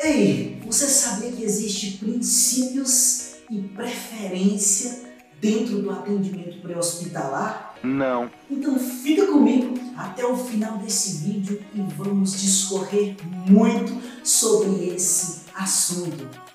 Ei, você sabia que existe princípios e preferência dentro do atendimento pré-hospitalar? Não. Então fica comigo até o final desse vídeo e vamos discorrer muito sobre esse assunto.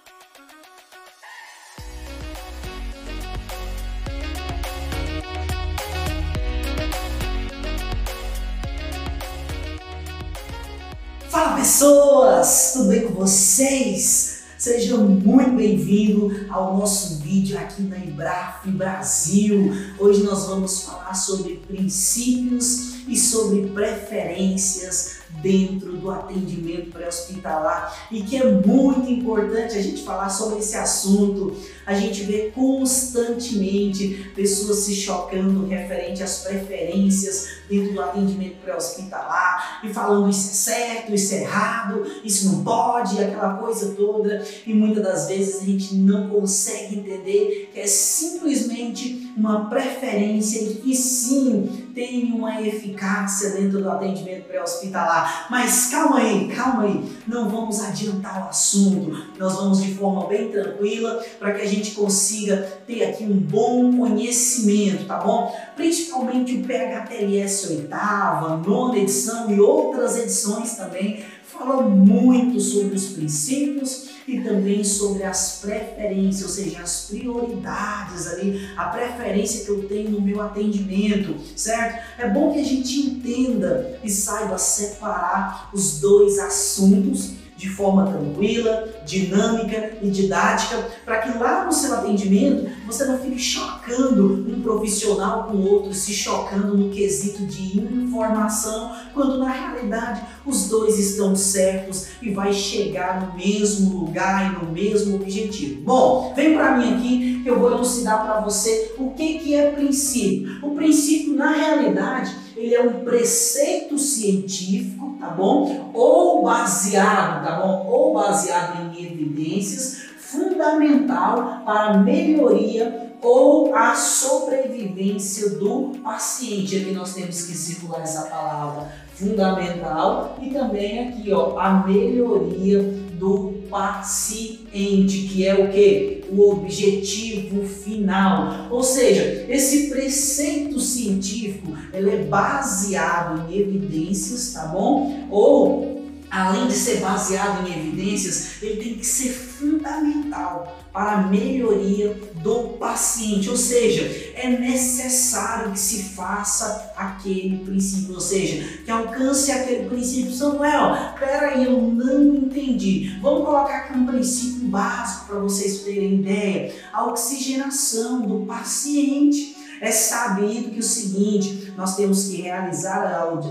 Pessoas, tudo bem com vocês? Seja muito bem-vindo ao nosso vídeo aqui na Embraf Brasil. Hoje nós vamos falar sobre princípios e sobre preferências dentro do atendimento pré-hospitalar e que é muito importante a gente falar sobre esse assunto. A gente vê constantemente pessoas se chocando referente às preferências dentro do atendimento pré-hospitalar e falando isso é certo, isso é errado, isso não pode, aquela coisa toda. E muitas das vezes a gente não consegue entender que é simplesmente uma preferência e que sim tem uma eficácia dentro do atendimento pré-hospitalar. Mas calma aí, calma aí, não vamos adiantar o assunto, nós vamos de forma bem tranquila para que a gente consiga ter aqui um bom conhecimento, tá bom? Principalmente o PHTLS oitava, nona edição e outras edições também fala muito sobre os princípios e também sobre as preferências, ou seja, as prioridades ali, a preferência que eu tenho no meu atendimento, certo? É bom que a gente entenda e saiba separar os dois assuntos de forma tranquila, dinâmica e didática, para que lá no seu atendimento você não fique chocando um profissional com outro, se chocando no quesito de informação, quando na realidade os dois estão certos e vai chegar no mesmo lugar e no mesmo objetivo. Bom, vem para mim aqui que eu vou elucidar para você o que, que é princípio. O princípio, na realidade, ele é um preceito científico, tá bom? Ou baseado, tá bom? Ou baseado em evidências, fundamental para a melhoria ou a sobrevivência do paciente. Aqui nós temos que circular essa palavra fundamental e também aqui, ó, a melhoria do paciente, que é o que? O objetivo final. Ou seja, esse preceito científico, ele é baseado em evidências, tá bom? Ou além de ser baseado em evidências, ele tem que ser fundamental para a melhoria do paciente, ou seja, é necessário que se faça aquele princípio, ou seja, que alcance aquele princípio. Samuel, peraí, eu não entendi. Vamos colocar aqui um princípio básico para vocês terem ideia: a oxigenação do paciente. É sabido que o seguinte, nós temos que realizar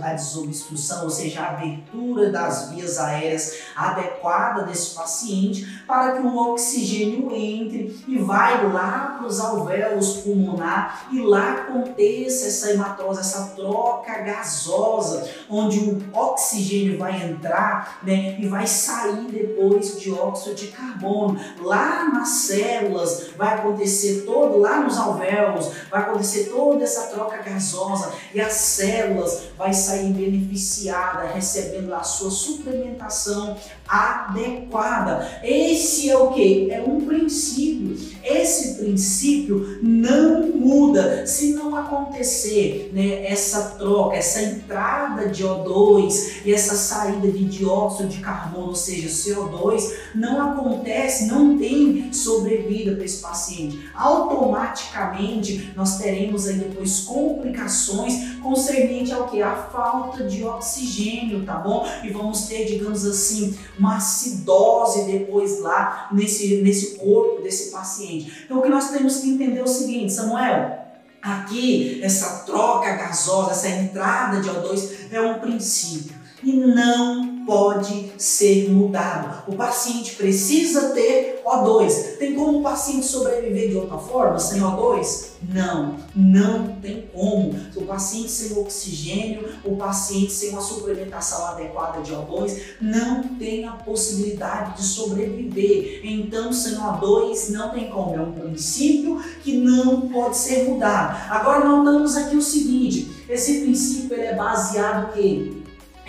a, desobstrução, ou seja, a abertura das vias aéreas adequada desse paciente para que o oxigênio entre e vai lá para os alvéolos pulmonar e lá aconteça essa hematose, essa troca gasosa, onde o oxigênio vai entrar né, e vai sair depois dióxido de carbono. Lá nas células vai acontecer todo, lá nos alvéolos, vai acontecer toda essa troca gasosa e as células vai sair beneficiada, recebendo a sua suplementação adequada. Esse é o que? É um princípio. Esse princípio não muda se não acontecer né, essa troca, essa entrada de O2 e essa saída de dióxido de carbono, ou seja, CO2, não acontece, não tem sobrevida para esse paciente. Automaticamente nós teremos aí depois complicações concernente ao que? A falta de oxigênio, tá bom? E vamos ter, digamos assim, uma acidose depois lá nesse, nesse corpo desse paciente. Então o que nós temos que entender é o seguinte, Samuel, aqui essa troca gasosa, essa entrada de O2 é um princípio e não pode ser mudado. O paciente precisa ter O2. Tem como o paciente sobreviver de outra forma, sem O2? Não, não tem como. O paciente sem oxigênio, o paciente sem uma suplementação adequada de O2, não tem a possibilidade de sobreviver. Então, sem O2 não tem como. É um princípio que não pode ser mudado. Agora, notamos aqui o seguinte: esse princípio ele é baseado em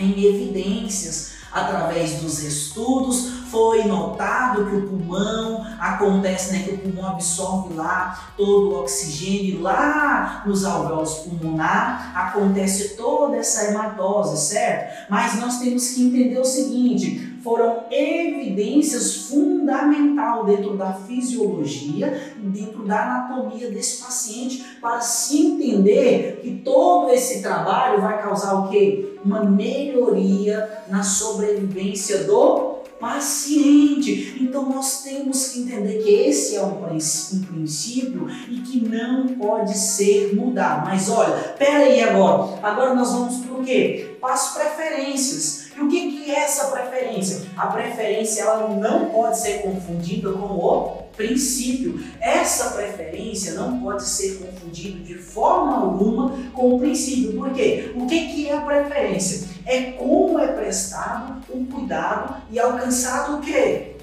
em evidências através dos estudos foi notado que o pulmão acontece, né, que o pulmão absorve lá todo o oxigênio lá nos alvéolos pulmonar, acontece toda essa hematose, certo? Mas nós temos que entender o seguinte, foram evidências fundamental dentro da fisiologia, dentro da anatomia desse paciente, para se entender que todo esse trabalho vai causar o quê? Uma melhoria na sobrevivência do paciente. Então nós temos que entender que esse é um, princípio e que não pode ser mudado. Mas olha, pera aí agora. Agora nós vamos para o quê? Para as preferências. E o que, que é essa preferência? A preferência ela não pode ser confundida com o princípio. Essa preferência não pode ser confundida de forma alguma com o princípio. Por quê? O que, que é a preferência? É como é prestado o cuidado e alcançado o quê?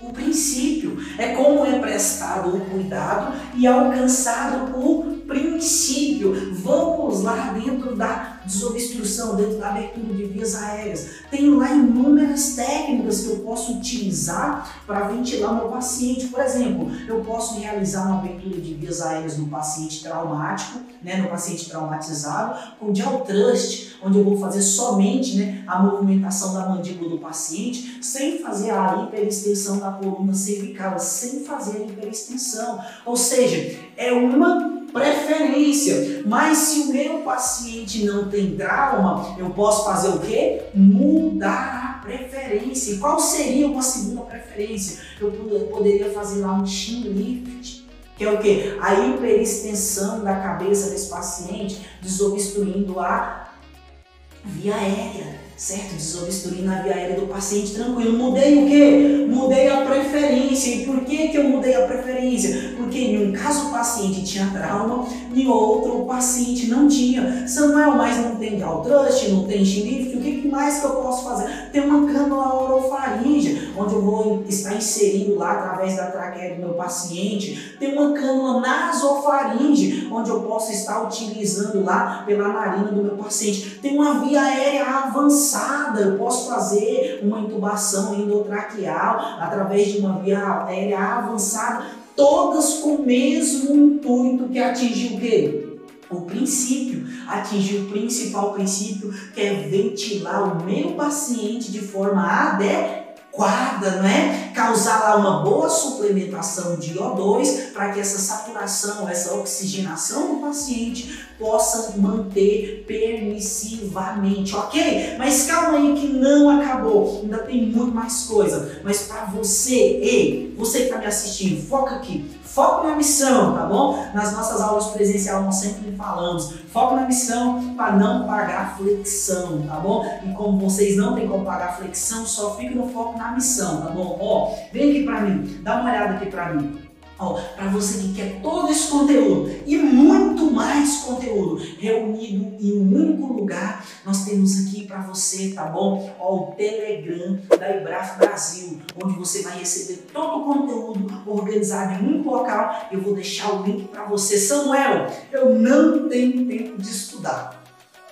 O princípio. É como é prestado o cuidado e alcançado o princípio. Vamos lá dentro da desobstrução, dentro da abertura de vias aéreas. Tenho lá inúmeras técnicas que eu posso utilizar para ventilar meu paciente. Por exemplo, eu posso realizar uma abertura de vias aéreas no paciente traumático, né, no paciente traumatizado, com gel trust, onde eu vou fazer somente né, a movimentação da mandíbula do paciente, sem fazer a hiperextensão da coluna cervical, sem fazer a hiperextensão. Ou seja, é uma preferência. Mas se o meu paciente não tem trauma, eu posso fazer o quê? Mudar a preferência. E qual seria uma segunda preferência? Eu poderia fazer lá um chin lift. Que é o que? A hiperextensão da cabeça desse paciente, desobstruindo a via aérea certo? Desobstruir na via aérea do paciente tranquilo. Mudei o quê? Mudei a preferência. E por que, que eu mudei a preferência? Porque em um caso o paciente tinha trauma, em outro o paciente não tinha. Samuel, mas não tem trust, não tem xilife, o que mais que eu posso fazer? Tem uma cânula orofaringe, onde eu vou estar inserindo lá através da traqueia do meu paciente. Tem uma cânula nasofaringe, onde eu posso estar utilizando lá pela narina do meu paciente. Tem uma via aérea avançada avançada, eu posso fazer uma intubação endotraqueal através de uma via aérea avançada, todas com o mesmo intuito que atingir o quê? O princípio, atingir o principal princípio, que é ventilar o meu paciente de forma adequada guarda, não é? Causar lá uma boa suplementação de O2 para que essa saturação, essa oxigenação do paciente possa manter permissivamente, ok? Mas calma aí que não acabou, ainda tem muito mais coisa. Mas para você, ei, você que está me assistindo, foca aqui. Foco na missão, tá bom? Nas nossas aulas presenciais nós sempre falamos. Foco na missão para não pagar flexão, tá bom? E como vocês não têm como pagar flexão, só fica no foco na missão, tá bom? Ó, vem aqui para mim, dá uma olhada aqui para mim para você que quer todo esse conteúdo e muito mais conteúdo reunido em um único lugar, nós temos aqui para você, tá bom? Ó, o Telegram da Ibraf Brasil, onde você vai receber todo o conteúdo organizado em um local. Eu vou deixar o link para você. Samuel, eu não tenho tempo de estudar.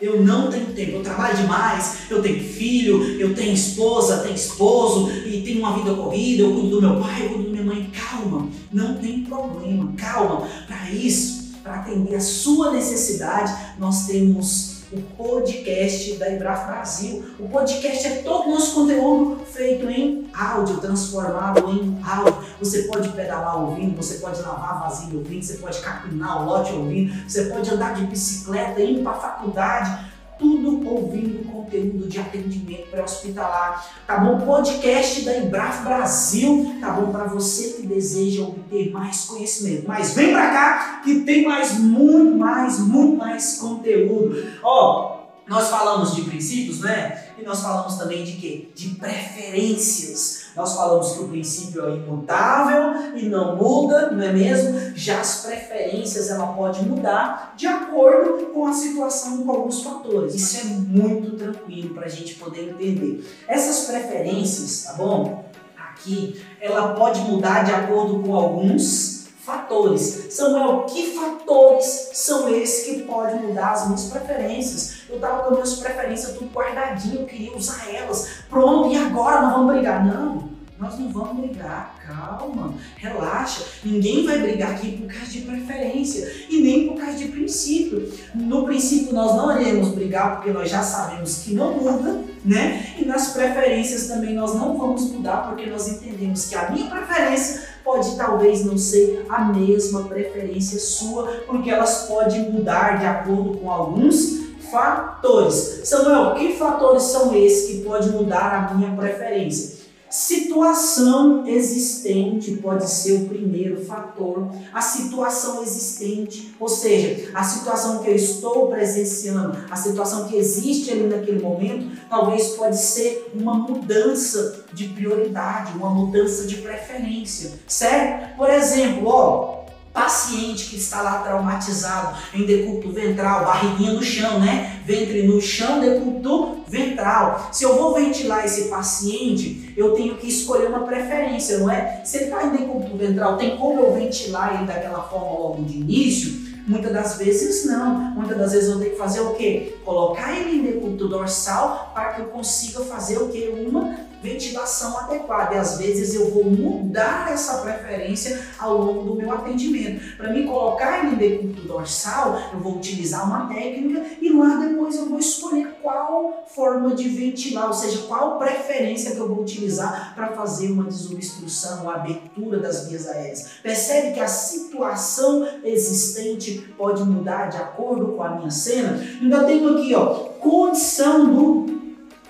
Eu não tenho tempo, eu trabalho demais, eu tenho filho, eu tenho esposa, tenho esposo e tenho uma vida corrida, eu cuido do meu pai, eu cuido da minha mãe. Calma, não tem problema, calma. Para isso, para atender a sua necessidade, nós temos o podcast da Embraf Brasil. O podcast é todo o nosso conteúdo feito em áudio, transformado em áudio. Você pode pedalar ouvindo, você pode lavar vasilha ouvindo, você pode capinar o lote ouvindo, você pode andar de bicicleta, indo para a faculdade tudo ouvindo conteúdo de atendimento pré-hospitalar, tá bom? Podcast da Embraf Brasil, tá bom? Para você que deseja obter mais conhecimento. Mas vem para cá que tem mais, muito mais, muito mais conteúdo. Ó, nós falamos de princípios, né? E nós falamos também de quê? De preferências. Nós falamos que o princípio é imutável e não muda, não é mesmo? Já as preferências ela pode mudar de acordo com a situação com alguns fatores. Isso é muito tranquilo para a gente poder entender. Essas preferências, tá bom? Aqui, ela pode mudar de acordo com alguns fatores. Samuel, que fatores são esses que podem mudar as minhas preferências? Eu estava com as minhas preferências tudo guardadinho, eu queria usar elas. Pronto, e agora nós vamos brigar? Não, nós não vamos brigar, calma, relaxa. Ninguém vai brigar aqui por causa de preferência e nem por causa de princípio. No princípio nós não iremos brigar porque nós já sabemos que não muda, né? E nas preferências também nós não vamos mudar porque nós entendemos que a minha preferência pode talvez não ser a mesma preferência sua, porque elas podem mudar de acordo com alguns fatores. Samuel, que fatores são esses que podem mudar a minha preferência? Situação existente pode ser o primeiro fator. A situação existente, ou seja, a situação que eu estou presenciando, a situação que existe ali naquele momento, talvez pode ser uma mudança de prioridade, uma mudança de preferência, certo? Por exemplo, ó, paciente que está lá traumatizado em decúbito ventral, barriguinha no chão, né? Ventre no chão, decúbito ventral. Se eu vou ventilar esse paciente, eu tenho que escolher uma preferência, não é? Se ele está em decúbito ventral, tem como eu ventilar ele daquela forma logo de início? Muitas das vezes não. Muitas das vezes eu tenho que fazer o quê? Colocar ele em decúbito dorsal para que eu consiga fazer o quê? Uma ventilação adequada. E às vezes eu vou mudar essa preferência ao longo do meu atendimento. Para me colocar em decúbito dorsal, eu vou utilizar uma técnica e lá depois eu vou escolher qual forma de ventilar, ou seja, qual preferência que eu vou utilizar para fazer uma desobstrução, uma abertura das vias aéreas. Percebe que a situação existente pode mudar de acordo com a minha cena? Ainda tenho aqui, ó, condição do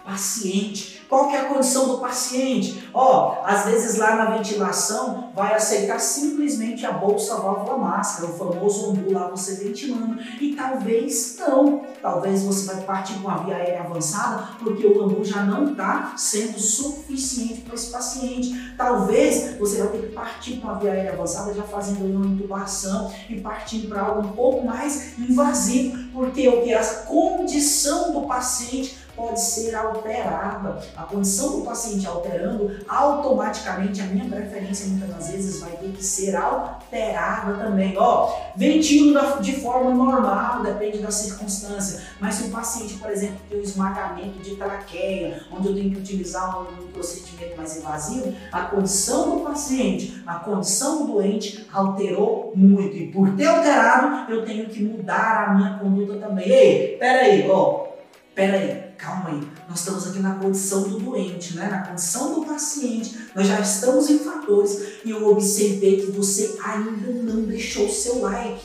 paciente qual que é a condição do paciente? Ó, às vezes lá na ventilação vai aceitar simplesmente a bolsa válvula máscara, o famoso ombu lá você ventilando. E talvez não. Talvez você vai partir com a via aérea avançada porque o ambu já não está sendo suficiente para esse paciente. Talvez você vai ter que partir com a via aérea avançada já fazendo uma intubação e partindo para algo um pouco mais invasivo, porque o que a condição do paciente pode ser alterada. A condição do paciente alterando, automaticamente a minha preferência muitas das vezes vai ter que ser alterada também. Ó, ventilo de forma normal, depende da circunstância. Mas se o paciente, por exemplo, tem um esmagamento de traqueia, onde eu tenho que utilizar um, procedimento mais invasivo, a condição do paciente, a condição do doente alterou muito. E por ter alterado, eu tenho que mudar a minha conduta também. Ei, peraí, ó, peraí calma aí, nós estamos aqui na condição do doente, né? na condição do paciente, nós já estamos em fatores e eu observei que você ainda não deixou o seu like.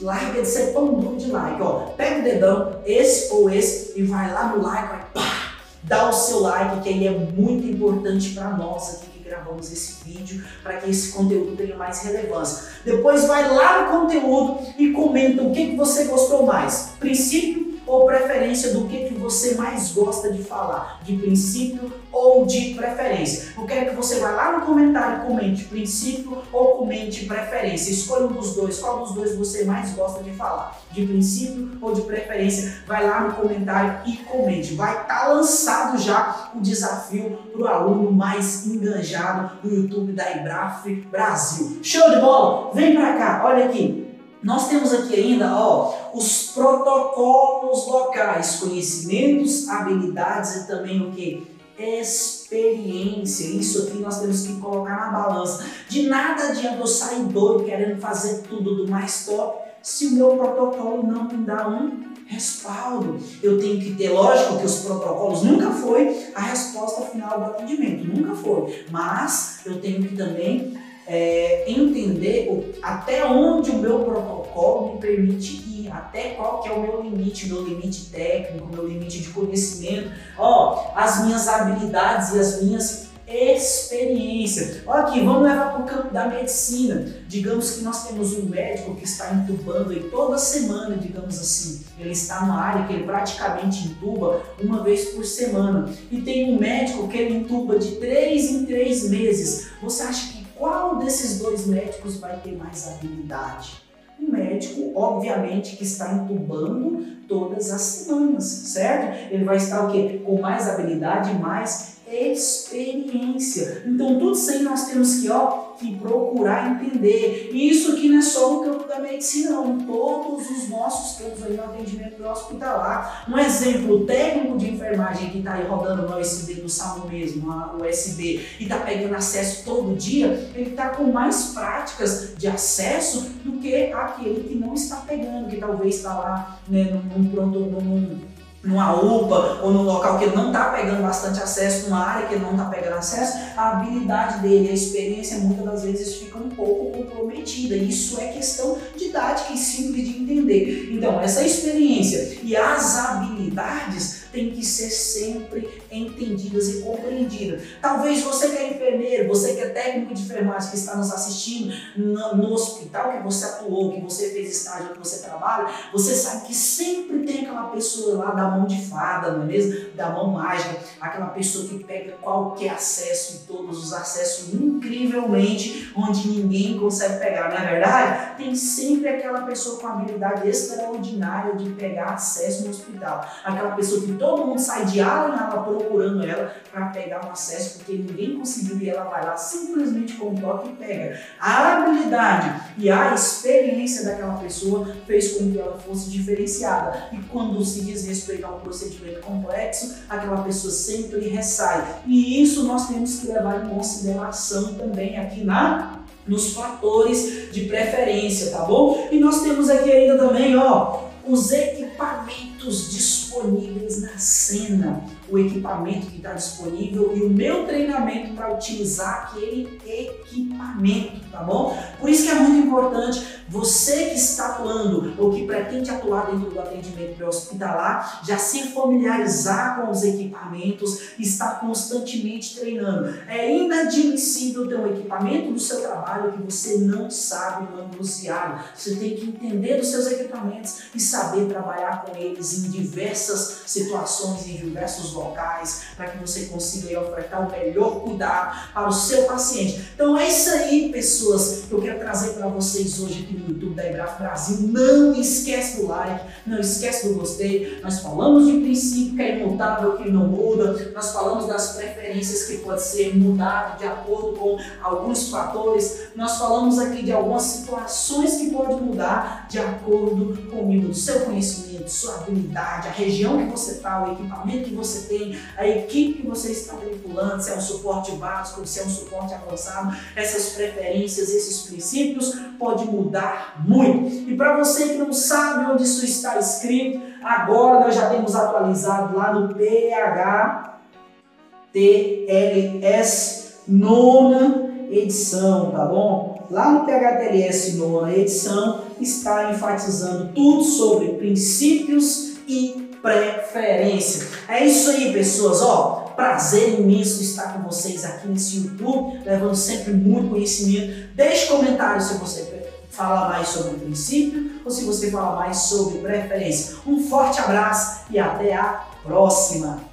Larga de ser pão duro de like, ó. Pega o dedão, esse ou esse, e vai lá no like, vai, pá, dá o seu like, que aí é muito importante para nós aqui que gravamos esse vídeo, para que esse conteúdo tenha mais relevância. Depois vai lá no conteúdo e comenta o que, que você gostou mais. Princípio ou preferência do que, que você mais gosta de falar, de princípio ou de preferência. Eu quero que você vá lá no comentário e comente princípio ou comente preferência. Escolha um dos dois, qual dos dois você mais gosta de falar, de princípio ou de preferência. Vai lá no comentário e comente. Vai estar tá lançado já o desafio para o aluno mais enganjado do YouTube da Ibraf Brasil. Show de bola? Vem para cá, olha aqui. Nós temos aqui ainda ó, os protocolos locais, conhecimentos, habilidades e também o que? Experiência. Isso aqui nós temos que colocar na balança. De nada adianta eu sair doido querendo fazer tudo do mais top se o meu protocolo não me dá um respaldo. Eu tenho que ter, lógico que os protocolos nunca foi a resposta final do atendimento, nunca foi. Mas eu tenho que também é, entender o, até onde o meu protocolo me permite ir, até qual que é o meu limite, meu limite técnico, meu limite de conhecimento, ó, as minhas habilidades e as minhas experiências. Olha aqui, vamos levar para o campo da medicina. Digamos que nós temos um médico que está entubando aí toda semana, digamos assim. Ele está numa área que ele praticamente intuba uma vez por semana. E tem um médico que ele intuba de três em três meses. Você acha que qual desses dois médicos vai ter mais habilidade? O médico, obviamente, que está entubando todas as semanas, certo? Ele vai estar o quê? Com mais habilidade, mais experiência. Então, tudo isso aí nós temos que, ó, que procurar entender. E isso aqui não é só no campo da medicina, não. Todos os nossos campos aí no atendimento hospitalar. Um exemplo, técnico de enfermagem que está aí rodando no USB do SAMU mesmo, o USB, e está pegando acesso todo dia, ele está com mais práticas de acesso do que aquele que não está pegando, que talvez está lá né, num, pronto, num, numa UPA ou num local que ele não está pegando bastante acesso, numa área que ele não está pegando acesso, a habilidade dele, a experiência muitas das vezes fica um pouco comprometida. Isso é questão didática e simples de entender. Então, essa experiência e as habilidades têm que ser sempre entendidas e compreendidas. Talvez você que é enfermeiro, técnico de enfermagem que está nos assistindo no, no hospital que você atuou, que você fez estágio, que você trabalha, você sabe que sempre tem aquela pessoa lá da mão de fada, não é mesmo? Da mão mágica, aquela pessoa que pega qualquer acesso e todos os acessos incrivelmente, onde ninguém consegue pegar, não é verdade? Tem sempre aquela pessoa com habilidade extraordinária de pegar acesso no hospital. Aquela pessoa que todo mundo sai de ala em ala procurando ela para pegar um acesso, porque ninguém conseguiu e ela vai lá simplesmente com toque e pega. A habilidade e a experiência daquela pessoa fez com que ela fosse diferenciada. E quando se diz respeito a um procedimento complexo, aquela pessoa sempre ressai. E isso nós temos que levar em consideração também aqui na nos fatores de preferência, tá bom? E nós temos aqui ainda também, ó, os equipamentos disponíveis na cena o equipamento que está disponível e o meu treinamento para utilizar aquele equipamento, tá bom? Por isso que é muito importante você que está atuando ou que pretende atuar dentro do atendimento hospitalar, já se familiarizar com os equipamentos, estar constantemente treinando. É inadmissível ter um equipamento do seu trabalho que você não sabe manusear. Você tem que entender os seus equipamentos e saber trabalhar com eles em diversas situações, em diversos locais, para que você consiga ofertar o melhor cuidado para o seu paciente. Então é isso aí, pessoas, que eu quero trazer para vocês hoje aqui no YouTube da Ebraf Brasil. Não esquece do like, não esquece do gostei. Nós falamos de princípio que é imutável, que não muda. Nós falamos das preferências que pode ser mudado de acordo com alguns fatores. Nós falamos aqui de algumas situações que podem mudar de acordo com o seu conhecimento, sua habilidade, a região que você está, o equipamento que você tem, a equipe que você está vinculando, se é um suporte básico, se é um suporte avançado, essas preferências, esses princípios pode mudar muito. E para você que não sabe onde isso está escrito, agora nós já temos atualizado lá no PHTLS nona edição, tá bom? Lá no PHTLS nona edição está enfatizando tudo sobre princípios e preferência. É isso aí, pessoas, ó. Prazer imenso estar com vocês aqui nesse YouTube, levando sempre muito conhecimento. Deixe comentários se você fala mais sobre o princípio ou se você fala mais sobre preferência. Um forte abraço e até a próxima!